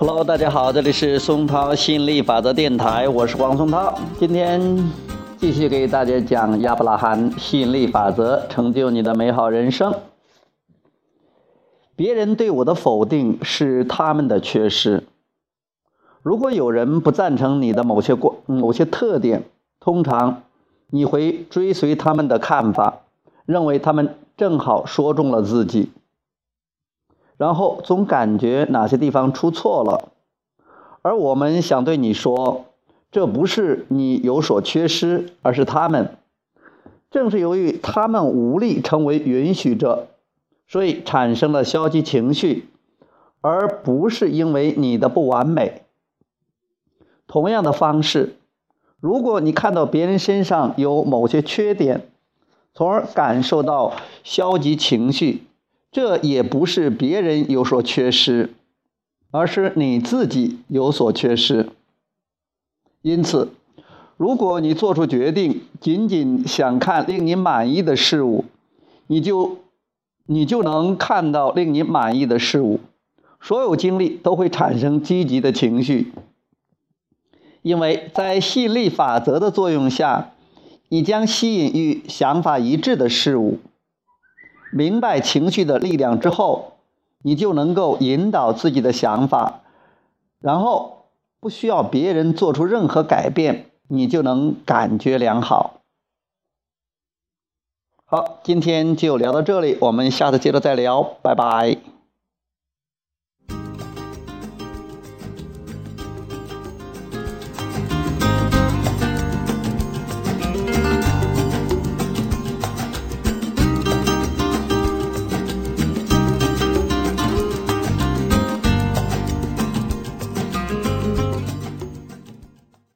Hello，大家好，这里是松涛吸引力法则电台，我是王松涛。今天继续给大家讲亚伯拉罕吸引力法则，成就你的美好人生。别人对我的否定是他们的缺失。如果有人不赞成你的某些过某些特点，通常你会追随他们的看法，认为他们正好说中了自己。然后总感觉哪些地方出错了，而我们想对你说，这不是你有所缺失，而是他们。正是由于他们无力成为允许者，所以产生了消极情绪，而不是因为你的不完美。同样的方式，如果你看到别人身上有某些缺点，从而感受到消极情绪。这也不是别人有所缺失，而是你自己有所缺失。因此，如果你做出决定，仅仅想看令你满意的事物，你就你就能看到令你满意的事物。所有经历都会产生积极的情绪，因为在吸引力法则的作用下，你将吸引与想法一致的事物。明白情绪的力量之后，你就能够引导自己的想法，然后不需要别人做出任何改变，你就能感觉良好。好，今天就聊到这里，我们下次接着再聊，拜拜。